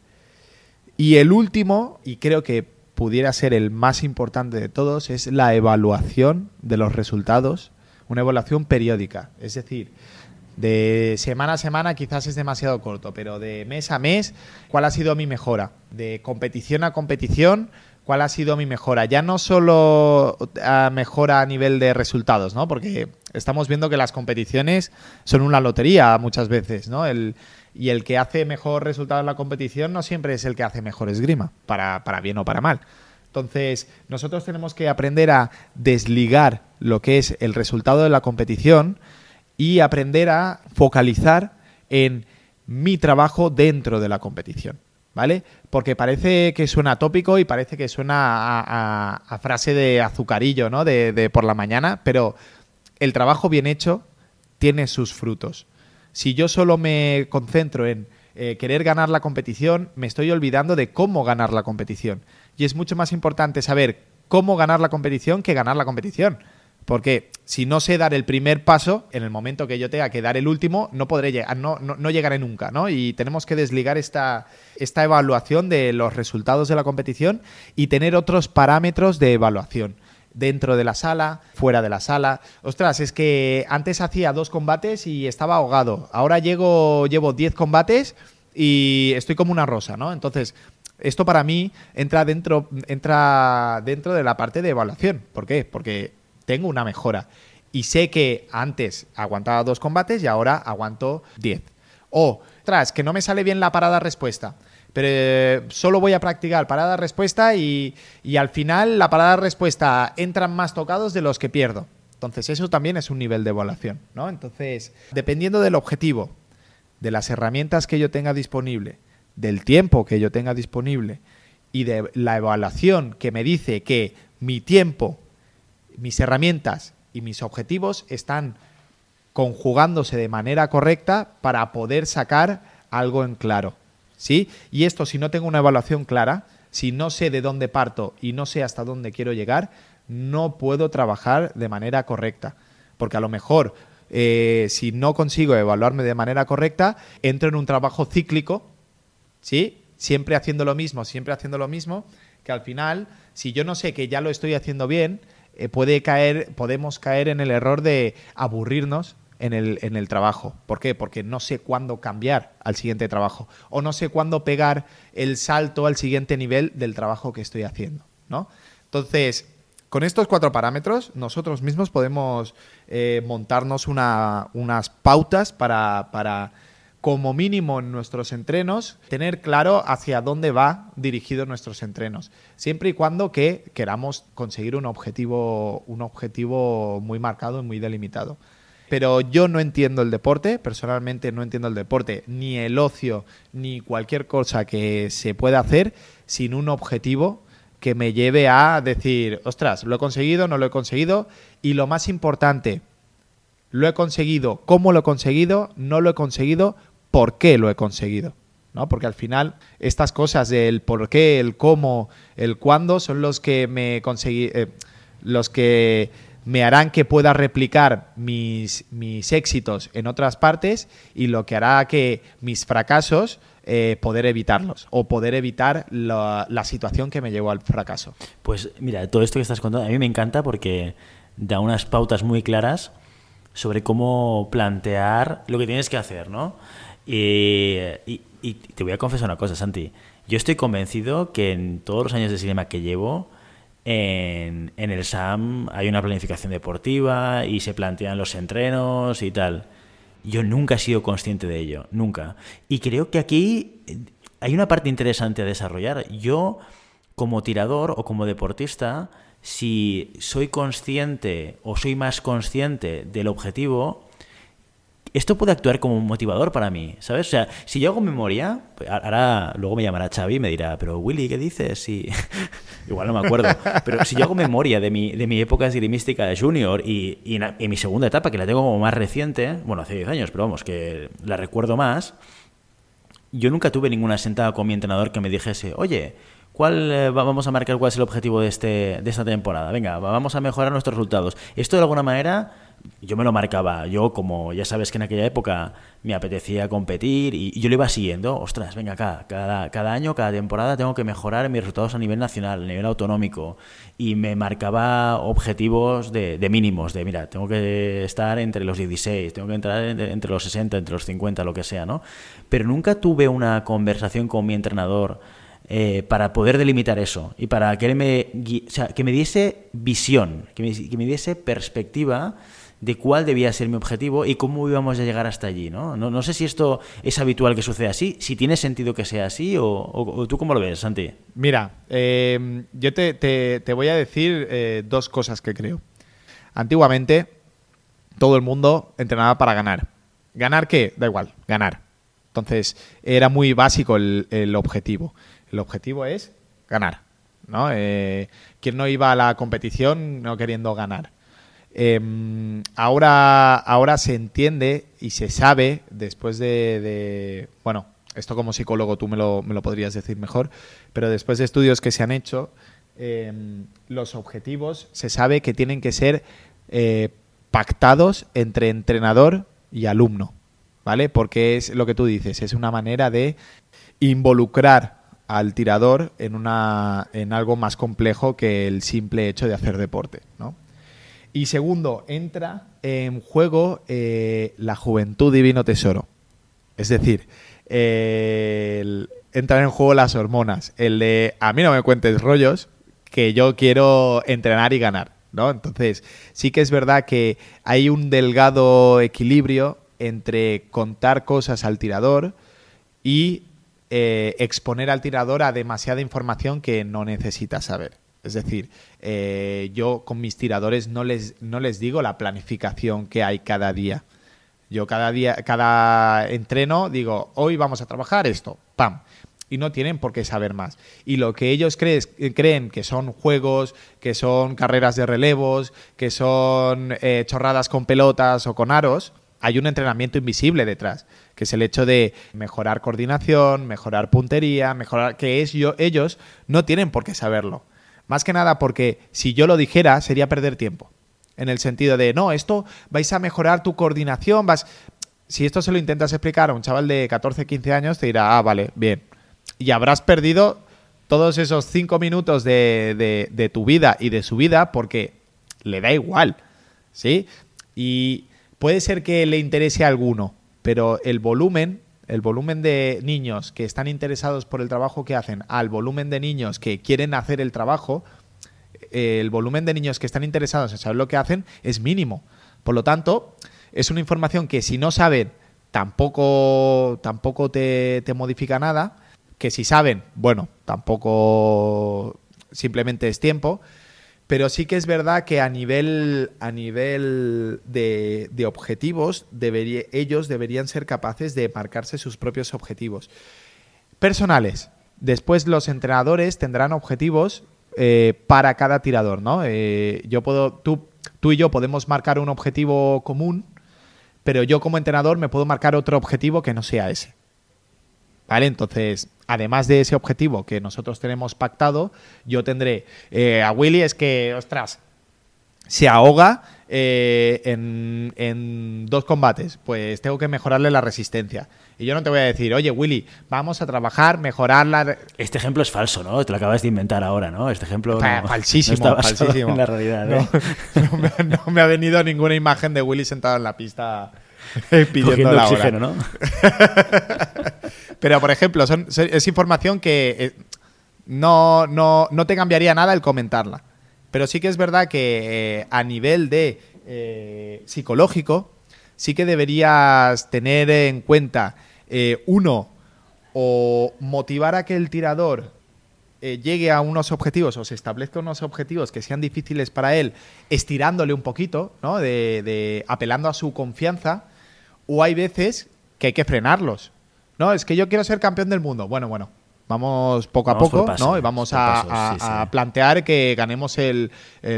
Y el último, y creo que pudiera ser el más importante de todos, es la evaluación de los resultados, una evaluación periódica. Es decir, de semana a semana quizás es demasiado corto, pero de mes a mes, ¿cuál ha sido mi mejora? De competición a competición, cuál ha sido mi mejora. Ya no solo mejora a nivel de resultados, ¿no? Porque estamos viendo que las competiciones son una lotería muchas veces, ¿no? El, y el que hace mejor resultado en la competición no siempre es el que hace mejor esgrima, para, para bien o para mal. Entonces, nosotros tenemos que aprender a desligar lo que es el resultado de la competición y aprender a focalizar en mi trabajo dentro de la competición. ¿Vale? Porque parece que suena tópico y parece que suena a, frase de azucarillo, ¿no? De, por la mañana, pero el trabajo bien hecho tiene sus frutos. Si yo solo me concentro en eh, querer ganar la competición, me estoy olvidando de cómo ganar la competición. Y es mucho más importante saber cómo ganar la competición que ganar la competición. Porque si no sé dar el primer paso, en el momento que yo tenga que dar el último, no podré llegar, no, no, llegaré nunca, ¿no? Y tenemos que desligar esta, esta evaluación de los resultados de la competición y tener otros parámetros de evaluación. Dentro de la sala, fuera de la sala. Ostras, es que antes hacía dos combates y estaba ahogado. Ahora llego, llevo diez combates y estoy como una rosa, ¿no? Entonces, esto para mí entra dentro, entra dentro de la parte de evaluación. ¿Por qué? Porque tengo una mejora. Y sé que antes aguantaba dos combates y ahora aguanto diez. O, tras, que no me sale bien la parada-respuesta. Pero eh, solo voy a practicar parada-respuesta y, y al final la parada-respuesta entran más tocados de los que pierdo. Entonces, eso también es un nivel de evaluación, ¿no? Entonces, dependiendo del objetivo, de las herramientas que yo tenga disponible, del tiempo que yo tenga disponible y de la evaluación que me dice que mi tiempo mis herramientas y mis objetivos están conjugándose de manera correcta para poder sacar algo en claro. ¿Sí? Y esto, si no tengo una evaluación clara, si no sé de dónde parto y no sé hasta dónde quiero llegar, no puedo trabajar de manera correcta. Porque a lo mejor, eh, si no consigo evaluarme de manera correcta, entro en un trabajo cíclico, ¿sí? Siempre haciendo lo mismo, siempre haciendo lo mismo, que al final, si yo no sé que ya lo estoy haciendo bien, eh, puede caer, podemos caer en el error de aburrirnos en el, en el trabajo. ¿Por qué? Porque no sé cuándo cambiar al siguiente trabajo o no sé cuándo pegar el salto al siguiente nivel del trabajo que estoy haciendo, ¿no? Entonces, con estos cuatro parámetros, nosotros mismos podemos eh, montarnos unas pautas para, para como mínimo en nuestros entrenos, tener claro hacia dónde va dirigido nuestros entrenos, siempre y cuando que queramos conseguir un objetivo, un objetivo muy marcado y muy delimitado. Pero yo no entiendo el deporte, personalmente no entiendo el deporte, ni el ocio, ni cualquier cosa que se pueda hacer sin un objetivo que me lleve a decir, ostras, lo he conseguido, no lo he conseguido, y lo más importante, lo he conseguido, cómo lo he conseguido, no lo he conseguido, por qué lo he conseguido. ¿no? Porque al final estas cosas del por qué, el cómo, el cuándo son los que me conseguí, eh, los que me harán que pueda replicar mis, mis, éxitos en otras partes y lo que hará que mis fracasos eh, poder evitarlos o poder evitar la, la situación que me llevó al fracaso. Pues mira, todo esto que estás contando a mí me encanta porque da unas pautas muy claras sobre cómo plantear lo que tienes que hacer, ¿no? Y, y, te voy a confesar una cosa, Santi. Yo estoy convencido que en todos los años de cinema que llevo, en, en, el SAM hay una planificación deportiva y se plantean los entrenos y tal. Yo nunca he sido consciente de ello, nunca. Y creo que aquí hay una parte interesante a desarrollar. Yo, como tirador o como deportista, si soy consciente o soy más consciente del objetivo, esto puede actuar como un motivador para mí, ¿sabes? O sea, si yo hago memoria, pues, ahora luego me llamará Xavi y me dirá, pero Willy, ¿qué dices? Igual no me acuerdo. Pero si yo hago memoria de mi, de mi época esgrimística de junior y, y, mi segunda etapa, que la tengo como más reciente, bueno, hace 10 años, pero vamos, que la recuerdo más, yo nunca tuve ninguna sentada con mi entrenador que me dijese, oye, ¿Cuál eh, vamos a marcar cuál es el objetivo de, este, de esta temporada? Venga, vamos a mejorar nuestros resultados. Esto de alguna manera yo me lo marcaba. Yo, como ya sabes que en aquella época me apetecía competir y, yo lo iba siguiendo. Ostras, venga acá, cada, cada año, cada temporada tengo que mejorar mis resultados a nivel nacional, a nivel autonómico. Y me marcaba objetivos de, mínimos, de mira, tengo que estar entre los 16, tengo que entrar entre, los 60, entre los 50, lo que sea, ¿no? Pero nunca tuve una conversación con mi entrenador eh, para poder delimitar eso y para que me, que me diese visión, que me, diese perspectiva de cuál debía ser mi objetivo y cómo íbamos a llegar hasta allí. ¿no? No, sé si esto es habitual que suceda así, si tiene sentido que sea así o, tú cómo lo ves, Santi. Mira, eh, yo te, voy a decir eh, dos cosas que creo. Antiguamente todo el mundo entrenaba para ganar. ¿Ganar qué? Da igual, ganar. Entonces era muy básico el objetivo. El objetivo es ganar. ¿no? Eh, ¿Quién no iba a la competición no queriendo ganar? Em, ahora, ahora se entiende y se sabe, después de, bueno, esto como psicólogo tú me lo, me lo, podrías decir mejor, pero después de estudios que se han hecho, em, los objetivos se sabe que tienen que ser eh, pactados entre entrenador y alumno, ¿vale? Porque es lo que tú dices, es una manera de involucrar al tirador en, una, en algo más complejo que el simple hecho de hacer deporte. ¿no? Y segundo, entra en juego eh, la juventud divino tesoro. Es decir, entran en juego las hormonas. El de a mí no me cuentes rollos, que yo quiero entrenar y ganar. ¿no? Entonces, sí que es verdad que hay un delgado equilibrio entre contar cosas al tirador y eh, exponer al tirador a demasiada información que no necesita saber. Es decir, eh, yo con mis tiradores no les, no les digo la planificación que hay cada día. Yo cada día, cada entreno digo, hoy vamos a trabajar esto, ¡pam! Y no tienen por qué saber más. Y lo que ellos creen que son juegos, que son carreras de relevos, que son eh, chorradas con pelotas o con aros, hay un entrenamiento invisible detrás, que es el hecho de mejorar coordinación, mejorar puntería, mejorar que es yo, ellos no tienen por qué saberlo. Más que nada porque si yo lo dijera sería perder tiempo. En el sentido de, no, esto vais a mejorar tu coordinación, vas... Si esto se lo intentas explicar a un chaval de 14, 15 años, te dirá, ah, vale, bien. Y habrás perdido todos esos cinco minutos de, de, de tu vida y de su vida porque le da igual, ¿sí? Y Puede ser que le interese a alguno, pero el volumen, el volumen de niños que están interesados por el trabajo que hacen al volumen de niños que quieren hacer el trabajo, eh, el volumen de niños que están interesados en saber lo que hacen es mínimo. Por lo tanto, es una información que si no saben, tampoco, tampoco te, te modifica nada. Que si saben, bueno, tampoco simplemente es tiempo. Pero sí que es verdad que a nivel, a nivel de, objetivos, ellos deberían ser capaces de marcarse sus propios objetivos. Personales. Después los entrenadores tendrán objetivos eh, para cada tirador, ¿no? Eh, yo puedo, tú, tú y yo podemos marcar un objetivo común, pero yo como entrenador me puedo marcar otro objetivo que no sea ese. ¿Vale? Entonces, además de ese objetivo que nosotros tenemos pactado, yo tendré eh, a Willy es que, ostras, se ahoga eh, en, dos combates, pues tengo que mejorarle la resistencia. Y yo no te voy a decir, oye, Willy, vamos a trabajar, mejorar la... Este ejemplo es falso, ¿no? Te lo acabas de inventar ahora, ¿no? Este ejemplo... falsísimo, falsísimo. En la realidad, ¿eh? no, me, ha venido ninguna imagen de Willy sentado en la pista pidiendo la oxígeno, ¿no? Pero, por ejemplo, es información que eh, no, no, no te cambiaría nada el comentarla. Pero sí que es verdad que eh, a nivel de eh, psicológico, sí que deberías tener en cuenta, uno, o motivar a que el tirador llegue a unos objetivos o se establezca unos objetivos que sean difíciles para él, estirándole un poquito, ¿no? de apelando a su confianza, o hay veces que hay que frenarlos. No, es que yo quiero ser campeón del mundo. Bueno, bueno, Vamos poco a poco, ¿no? Y vamos a, plantear que ganemos el,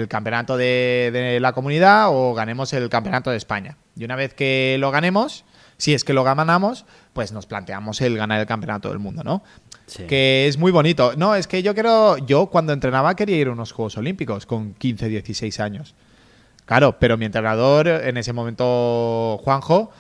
campeonato de, la comunidad o ganemos el campeonato de España. Y una vez que lo ganemos, si es que lo ganamos, pues nos planteamos el ganar el campeonato del mundo, ¿no? Que es muy bonito. No, es que yo quiero. Yo cuando entrenaba quería ir a unos Juegos Olímpicos con 15, 16 años. Claro, pero mi entrenador en ese momento, Juanjo,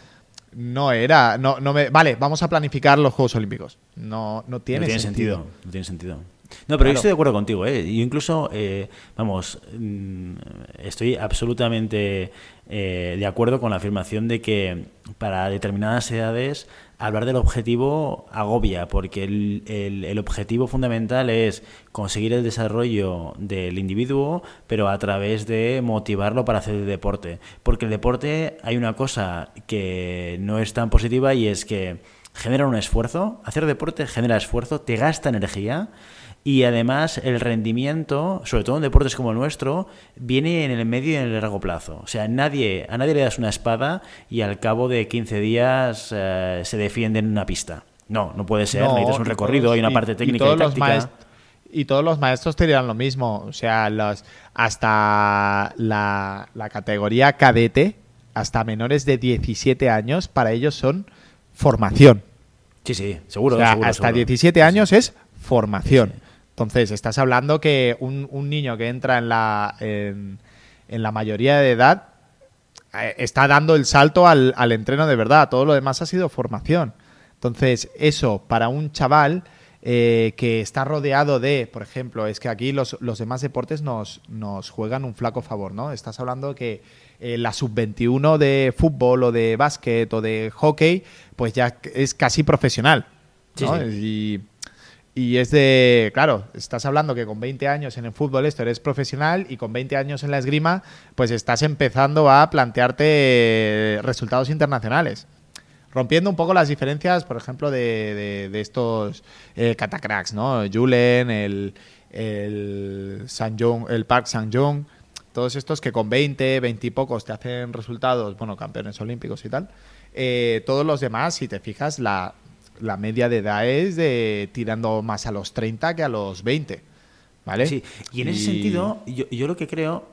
no era. No, no me, vale, vamos a planificar los Juegos Olímpicos. No, no tiene, sentido. No tiene sentido. No, pero yo estoy de acuerdo contigo, ¿eh? Yo incluso, eh, vamos, mm, estoy absolutamente eh, de acuerdo con la afirmación de que para determinadas edades hablar del objetivo agobia, porque el, el, objetivo fundamental es conseguir el desarrollo del individuo, pero a través de motivarlo para hacer el deporte. Porque el deporte hay una cosa que no es tan positiva y es que genera un esfuerzo, hacer deporte genera esfuerzo, te gasta energía y además el rendimiento, sobre todo en deportes como el nuestro, viene en el medio y en el largo plazo. O sea, nadie, a nadie le das una espada y al cabo de 15 días eh, se defiende en una pista. No, no puede ser. necesitas un recorrido, hay una parte técnica y, táctica. y todos los maestros te dirán lo mismo. O sea, los, hasta la, categoría cadete, hasta menores de 17 años, para ellos son formación. Sí, sí, seguro. hasta 17 años es formación. Entonces, estás hablando que un, niño que entra en la, en, la mayoría de edad eh, está dando el salto al, al, entreno de verdad. Todo lo demás ha sido formación. Entonces, eso para un chaval eh, que está rodeado de, por ejemplo, es que aquí los, los demás deportes nos, nos, juegan un flaco favor, ¿no? Estás hablando que eh, la sub-21 de fútbol o de básquet o de hockey, pues ya es casi profesional. ¿no? Y y es de, claro, estás hablando que con 20 años en el fútbol esto eres profesional y con 20 años en la esgrima, pues estás empezando a plantearte resultados internacionales. Rompiendo un poco las diferencias, por ejemplo, de, de, estos eh, catacracks, ¿no? Julen, el, el, San el Park San Jong, todos estos que con 20, 20 y pocos te hacen resultados, bueno, campeones olímpicos y tal. Eh, todos los demás, si te fijas, la, la media de edad es de tirando más a los 30 que a los 20. ¿Vale? Sí, y en ese sentido, yo, yo, lo que creo,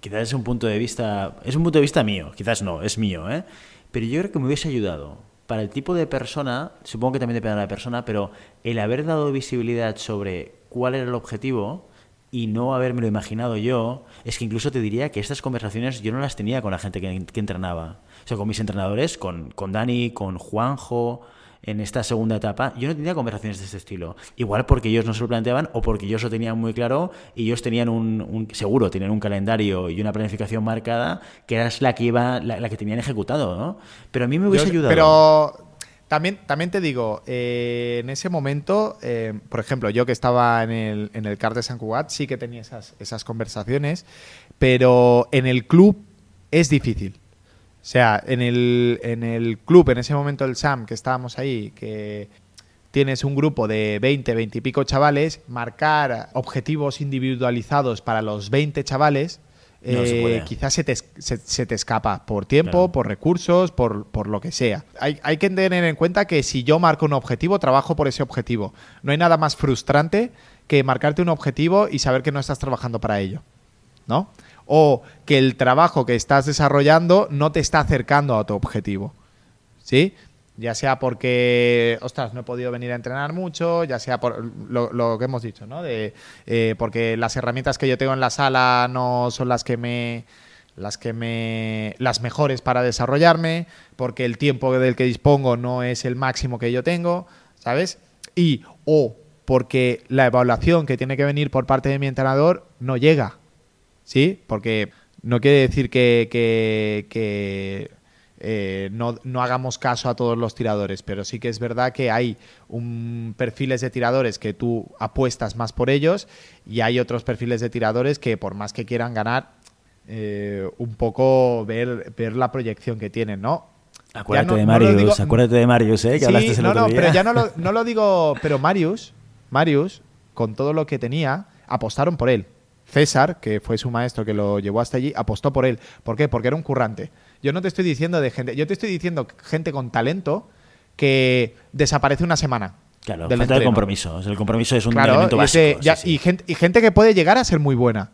quizás es un punto de vista, es un punto de vista mío, quizás no, es mío, ¿eh? Pero yo creo que me hubiese ayudado para el tipo de persona, supongo que también depende de la persona, pero el haber dado visibilidad sobre cuál era el objetivo y no haberme lo imaginado yo, es que incluso te diría que estas conversaciones yo no las tenía con la gente que, que entrenaba. O sea, con mis entrenadores, con, con Dani, con Juanjo, en esta segunda etapa, yo no tenía conversaciones de este estilo. Igual porque ellos no se lo planteaban o porque ellos lo tenían muy claro y ellos tenían un, seguro, tenían un calendario y una planificación marcada que era la que iba, la, que tenían ejecutado, ¿no? Pero a mí me hubiese ayudado. Pero también, también te digo, eh, en ese momento, eh, por ejemplo, yo que estaba en el, en el CAR de San Cugat, sí que tenía esas, esas conversaciones, pero en el club es difícil. O sea, en el, en el club, en ese momento el SAM, que estábamos ahí, que tienes un grupo de 20, 20 y pico chavales, marcar objetivos individualizados para los 20 chavales, eh, quizás se te, se, te, escapa por tiempo, por recursos, por, por, lo que sea. Hay, hay, que tener en cuenta que si yo marco un objetivo, trabajo por ese objetivo. No hay nada más frustrante que marcarte un objetivo y saber que no estás trabajando para ello. ¿No? O que el trabajo que estás desarrollando no te está acercando a tu objetivo. ¿Sí? Ya sea porque, ostras, no he podido venir a entrenar mucho, ya sea por lo, que hemos dicho, ¿no? De, eh, porque las herramientas que yo tengo en la sala no son las que me las que me las mejores para desarrollarme, porque el tiempo del que dispongo no es el máximo que yo tengo, ¿sabes? Y o porque la evaluación que tiene que venir por parte de mi entrenador no llega, ¿sí? Porque no quiere decir que, que, eh, no, hagamos caso a todos los tiradores, pero sí que es verdad que hay un, perfiles de tiradores que tú apuestas más por ellos y hay otros perfiles de tiradores que por más que quieran ganar, eh, un poco ver, ver la proyección que tienen, ¿no? Acuérdate de Marius, acuérdate de Marius, ¿eh? Que sí, no, no, pero ya no lo, no lo digo, pero Marius, Marius, con todo lo que tenía, apostaron por él. César, que fue su maestro que lo llevó hasta allí, apostó por él. ¿Por qué? Porque era un currante. Yo no te estoy diciendo de gente, yo te estoy diciendo gente con talento que desaparece una semana. Claro, del falta de compromiso. El compromiso es un elemento básico. Y, gente, y gente que puede llegar a ser muy buena.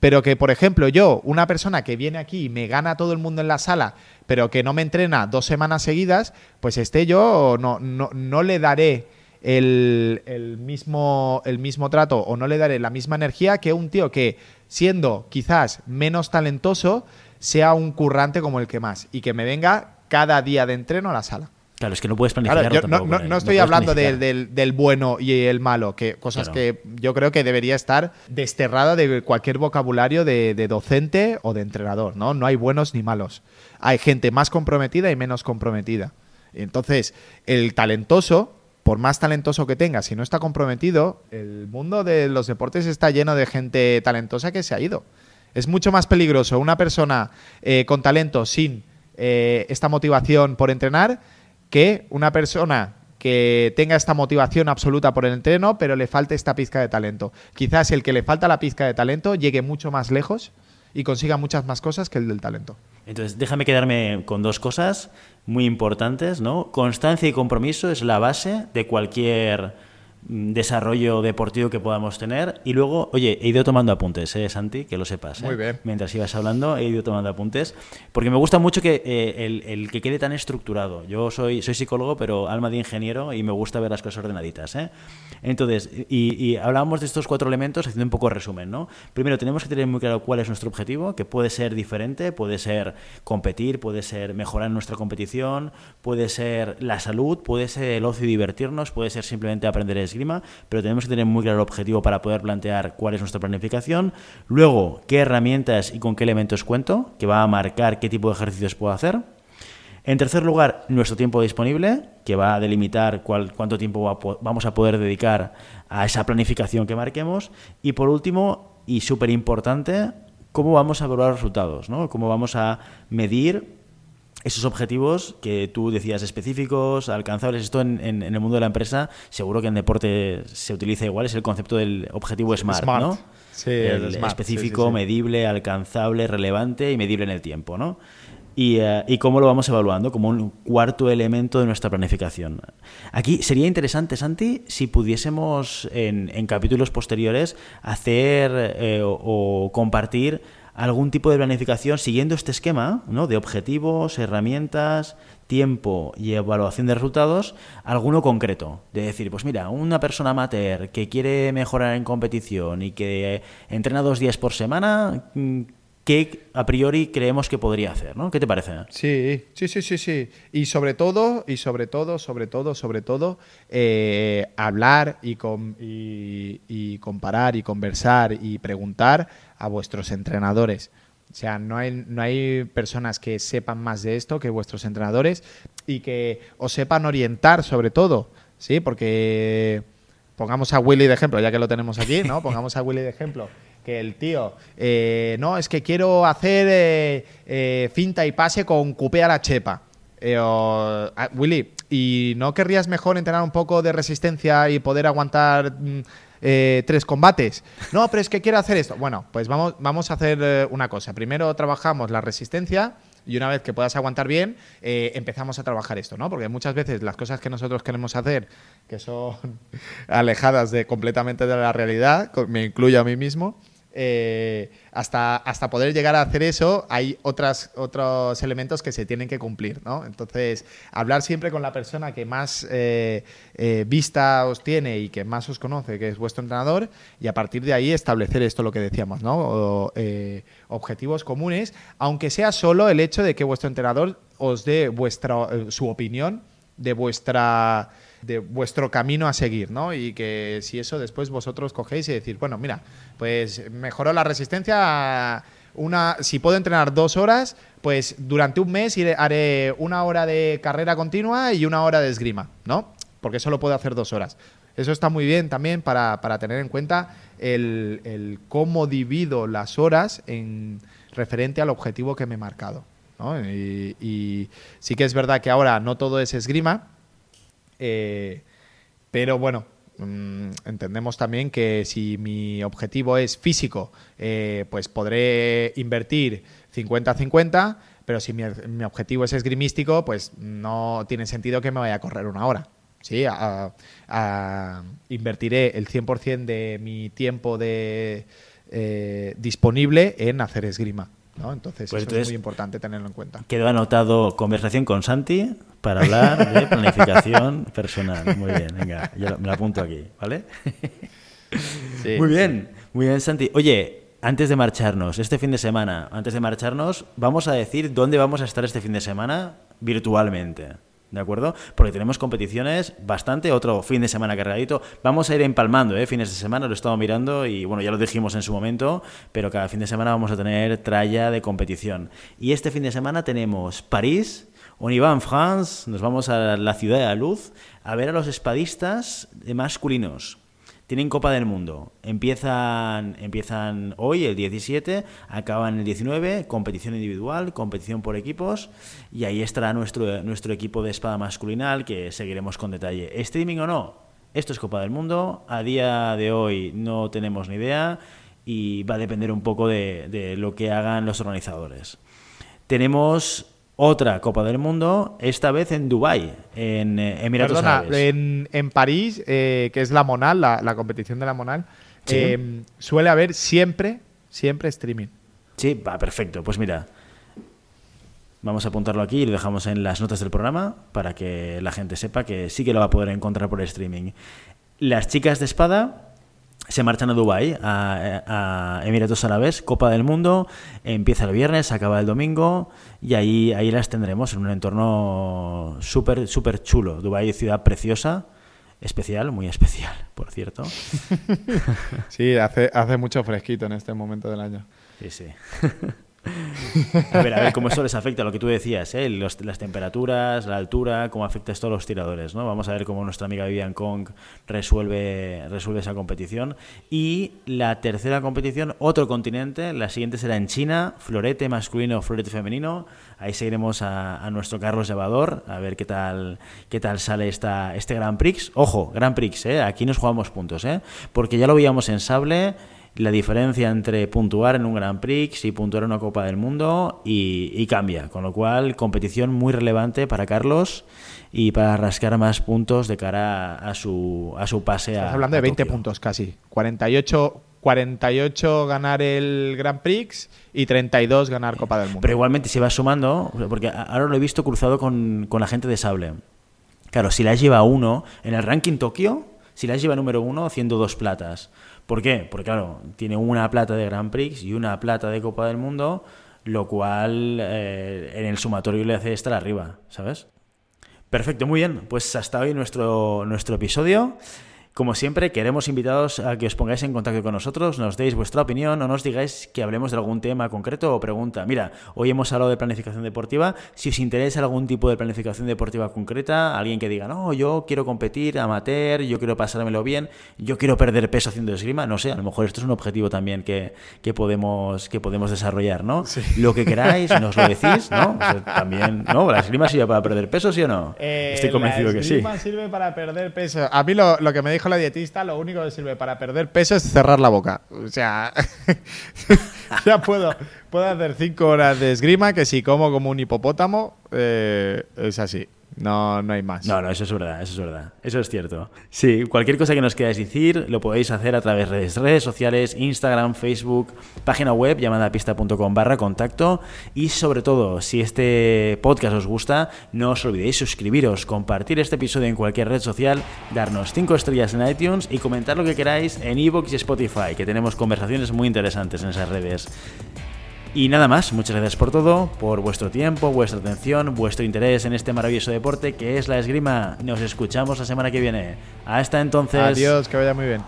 Pero que, por ejemplo, yo, una persona que viene aquí y me gana a todo el mundo en la sala, pero que no me entrena dos semanas seguidas, pues este yo no, no, no le daré el, mismo, el mismo trato o no le daré la misma energía que un tío que, siendo quizás menos talentoso, sea un currante como el que más y que me venga cada día de entreno a la sala. Claro, es que no puedes planificar. no, estoy hablando del, bueno y el malo, que cosas que yo creo que debería estar desterrada de cualquier vocabulario de, de, docente o de entrenador. ¿no? no hay buenos ni malos. Hay gente más comprometida y menos comprometida. Entonces, el talentoso por más talentoso que tenga, si no está comprometido, el mundo de los deportes está lleno de gente talentosa que se ha ido. Es mucho más peligroso una persona eh, con talento sin eh, esta motivación por entrenar que una persona que tenga esta motivación absoluta por el entreno, pero le falte esta pizca de talento. Quizás el que le falta la pizca de talento llegue mucho más lejos y consiga muchas más cosas que el del talento. Entonces, déjame quedarme con dos cosas muy importantes, ¿no? Constancia y compromiso es la base de cualquier desarrollo deportivo que podamos tener. Y luego, oye, he ido tomando apuntes, ¿eh, Santi? Que lo sepas. ¿eh? Muy bien. Mientras ibas hablando, he ido tomando apuntes. Porque me gusta mucho que eh, el, que quede tan estructurado. Yo soy, soy psicólogo, pero alma de ingeniero y me gusta ver las cosas ordenaditas. ¿eh? Entonces, y, hablábamos de estos cuatro elementos haciendo un poco resumen, ¿no? Primero, tenemos que tener muy claro cuál es nuestro objetivo, que puede ser diferente, puede ser competir, puede ser mejorar nuestra competición, puede ser la salud, puede ser el ocio y divertirnos, puede ser simplemente aprender pero tenemos que tener muy claro el objetivo para poder plantear cuál es nuestra planificación. Luego, qué herramientas y con qué elementos cuento, que va a marcar qué tipo de ejercicios puedo hacer. En tercer lugar, nuestro tiempo disponible, que va a delimitar cuánto tiempo vamos a poder dedicar a esa planificación que marquemos. Y por último, y súper importante, cómo vamos a evaluar resultados, ¿no? cómo vamos a medir esos objetivos que tú decías específicos, alcanzables, esto en, el mundo de la empresa, seguro que en deporte se utiliza igual, es el concepto del objetivo SMART, ¿no? Sí, el, específico, medible, alcanzable, relevante y medible en el tiempo, ¿no? Y, eh, y, cómo lo vamos evaluando como un cuarto elemento de nuestra planificación. Aquí sería interesante, Santi, si pudiésemos en, en capítulos posteriores hacer eh, o compartir algún tipo de planificación siguiendo este esquema ¿no? de objetivos, herramientas, tiempo y evaluación de resultados, alguno concreto. De decir, pues mira, una persona amateur que quiere mejorar en competición y que entrena dos días por semana, ¿qué a priori creemos que podría hacer? ¿no? ¿Qué te parece? Sí, sí, sí, sí, sí. Y sobre todo, y sobre todo, sobre todo, sobre todo, eh, hablar y, y comparar y conversar y preguntar a vuestros entrenadores. O sea, no hay, no hay personas que sepan más de esto que vuestros entrenadores y que os sepan orientar sobre todo, ¿sí? Porque pongamos a Willy de ejemplo, ya que lo tenemos aquí, ¿no? Pongamos a Willy de ejemplo que el tío, eh, no, es que quiero hacer eh, eh, finta y pase con cupé a la chepa. Ah, Willy, ¿y no querrías mejor entrenar un poco de resistencia y poder aguantar mm, eh, tres combates. No, pero es que quiero hacer esto. Bueno, pues vamos, vamos a hacer eh, una cosa. Primero trabajamos la resistencia y una vez que puedas aguantar bien, eh, empezamos a trabajar esto, ¿no? Porque muchas veces las cosas que nosotros queremos hacer, que son alejadas de completamente de la realidad, me incluyo a mí mismo, eh, hasta, hasta poder llegar a hacer eso, hay otras, otros elementos que se tienen que cumplir, ¿no? Entonces, hablar siempre con la persona que más eh, eh, vista os tiene y que más os conoce, que es vuestro entrenador, y a partir de ahí establecer esto, lo que decíamos, ¿no? objetivos comunes, aunque sea solo el hecho de que vuestro entrenador os dé vuestra, su opinión de vuestra de vuestro camino a seguir, ¿no? Y que si eso después vosotros cogéis y decir, bueno, mira, pues mejoró la resistencia. Una, si puedo entrenar dos horas, pues durante un mes haré una hora de carrera continua y una hora de esgrima, ¿no? Porque solo puedo hacer dos horas. Eso está muy bien también para, tener en cuenta el, cómo divido las horas en referente al objetivo que me he marcado. ¿no? Y, sí que es verdad que ahora no todo es esgrima, eh, pero bueno, mm, entendemos también que si mi objetivo es físico, eh, pues podré invertir 50-50, pero si mi, objetivo es esgrimístico, pues no tiene sentido que me vaya a correr una hora. Sí, invertiré el 100% de mi tiempo de, eh, disponible en hacer esgrima. Entonces, pues eso es muy importante tenerlo en cuenta. Quedó anotado conversación con Santi para hablar de planificación personal. Muy bien, venga, yo me lo apunto aquí, ¿vale? muy bien, muy bien, Santi. Oye, antes de marcharnos, este fin de semana, antes de marcharnos, vamos a decir dónde vamos a estar este fin de semana virtualmente. ¿De acuerdo? Porque tenemos competiciones bastante, otro fin de semana cargadito. Vamos a ir empalmando, ¿eh? Fines de semana, lo he estado mirando y bueno, ya lo dijimos en su momento, pero cada fin de semana vamos a tener tralla de competición. Y este fin de semana tenemos París, On y en France, nos vamos a la ciudad de la luz a ver a los espadistas masculinos. Tienen Copa del Mundo. Empiezan, empiezan hoy, el 17, acaban el 19, competición individual, competición por equipos, y ahí estará nuestro, nuestro equipo de espada masculinal que seguiremos con detalle. ¿Streaming o no? Esto es Copa del Mundo. A día de hoy no tenemos ni idea y va a depender un poco de lo que hagan los organizadores. Tenemos otra Copa del Mundo, esta vez en Dubái, en eh, Emiratos Perdona, En, París, eh, que es la Monal, la, competición de la Monal, eh, suele haber siempre, siempre streaming. Sí, va, perfecto. Pues mira, vamos a apuntarlo aquí y lo dejamos en las notas del programa para que la gente sepa que sí que lo va a poder encontrar por streaming. Las chicas de espada se marchan a Dubái, a, Emiratos Árabes, Copa del Mundo, empieza el viernes, acaba el domingo y ahí, ahí las tendremos en un entorno súper, súper chulo. Dubái, ciudad preciosa, especial, muy especial, por cierto. sí, hace, hace mucho fresquito en este momento del año. Sí, sí. A ver, a ver cómo eso les afecta, lo que tú decías, ¿eh? las temperaturas, la altura, cómo afecta esto a los tiradores. ¿no? Vamos a ver cómo nuestra amiga Vivian Kong resuelve, resuelve esa competición. Y la tercera competición, otro continente, la siguiente será en China, florete masculino, florete femenino. Ahí seguiremos a, nuestro Carlos Llevador, a ver qué tal, qué tal sale esta, este Grand Prix. Ojo, Grand Prix, ¿eh? aquí nos jugamos puntos, ¿eh? porque ya lo veíamos en Sable la diferencia entre puntuar en un Grand Prix y puntuar en una Copa del Mundo y, cambia. Con lo cual, competición muy relevante para Carlos y para rascar más puntos de cara a su, a su pase Estás hablando de 20 puntos casi. 48, 48 ganar el Grand Prix y 32 ganar Copa del Mundo. Pero igualmente, si vas sumando, porque ahora lo he visto cruzado con, con la gente de Sable. Claro, si la lleva uno en el ranking Tokio, si la lleva número uno, haciendo dos platas. ¿Por qué? Porque claro, tiene una plata de Grand Prix y una plata de Copa del Mundo, lo cual eh, en el sumatorio le hace estar arriba, ¿sabes? Perfecto, muy bien. Pues hasta hoy nuestro, nuestro episodio. Como siempre, queremos invitados a que os pongáis en contacto con nosotros, nos deis vuestra opinión o nos digáis que hablemos de algún tema concreto o pregunta. Mira, hoy hemos hablado de planificación deportiva. Si os interesa algún tipo de planificación deportiva concreta, alguien que diga, no, yo quiero competir amateur, yo quiero pasármelo bien, yo quiero perder peso haciendo esgrima, no sé, a lo mejor esto es un objetivo también que, podemos, que podemos desarrollar, ¿no? Lo que queráis, nos lo decís, ¿no? también, ¿no? ¿La esgrima sirve para perder peso, sí o no? Eh, Estoy convencido que sí. La esgrima sirve para perder peso. A mí lo, lo que me dijo la dietista, lo único que sirve para perder peso es cerrar la boca. O sea, ya puedo, puedo hacer cinco horas de esgrima que si como como un hipopótamo, eh, es así. No, no hay más. No, no, eso es verdad, eso es verdad. Eso es cierto. Sí, cualquier cosa que nos queráis decir lo podéis hacer a través de redes sociales, Instagram, Facebook, página web llamadapista.com barra contacto y sobre todo, si este podcast os gusta, no os olvidéis suscribiros, compartir este episodio en cualquier red social, darnos 5 estrellas en iTunes y comentar lo que queráis en iVoox y Spotify, que tenemos conversaciones muy interesantes en esas redes. Y nada más, muchas gracias por todo, por vuestro tiempo, vuestra atención, vuestro interés en este maravilloso deporte que es la esgrima. Nos escuchamos la semana que viene. Hasta entonces. Adiós, que vaya muy bien.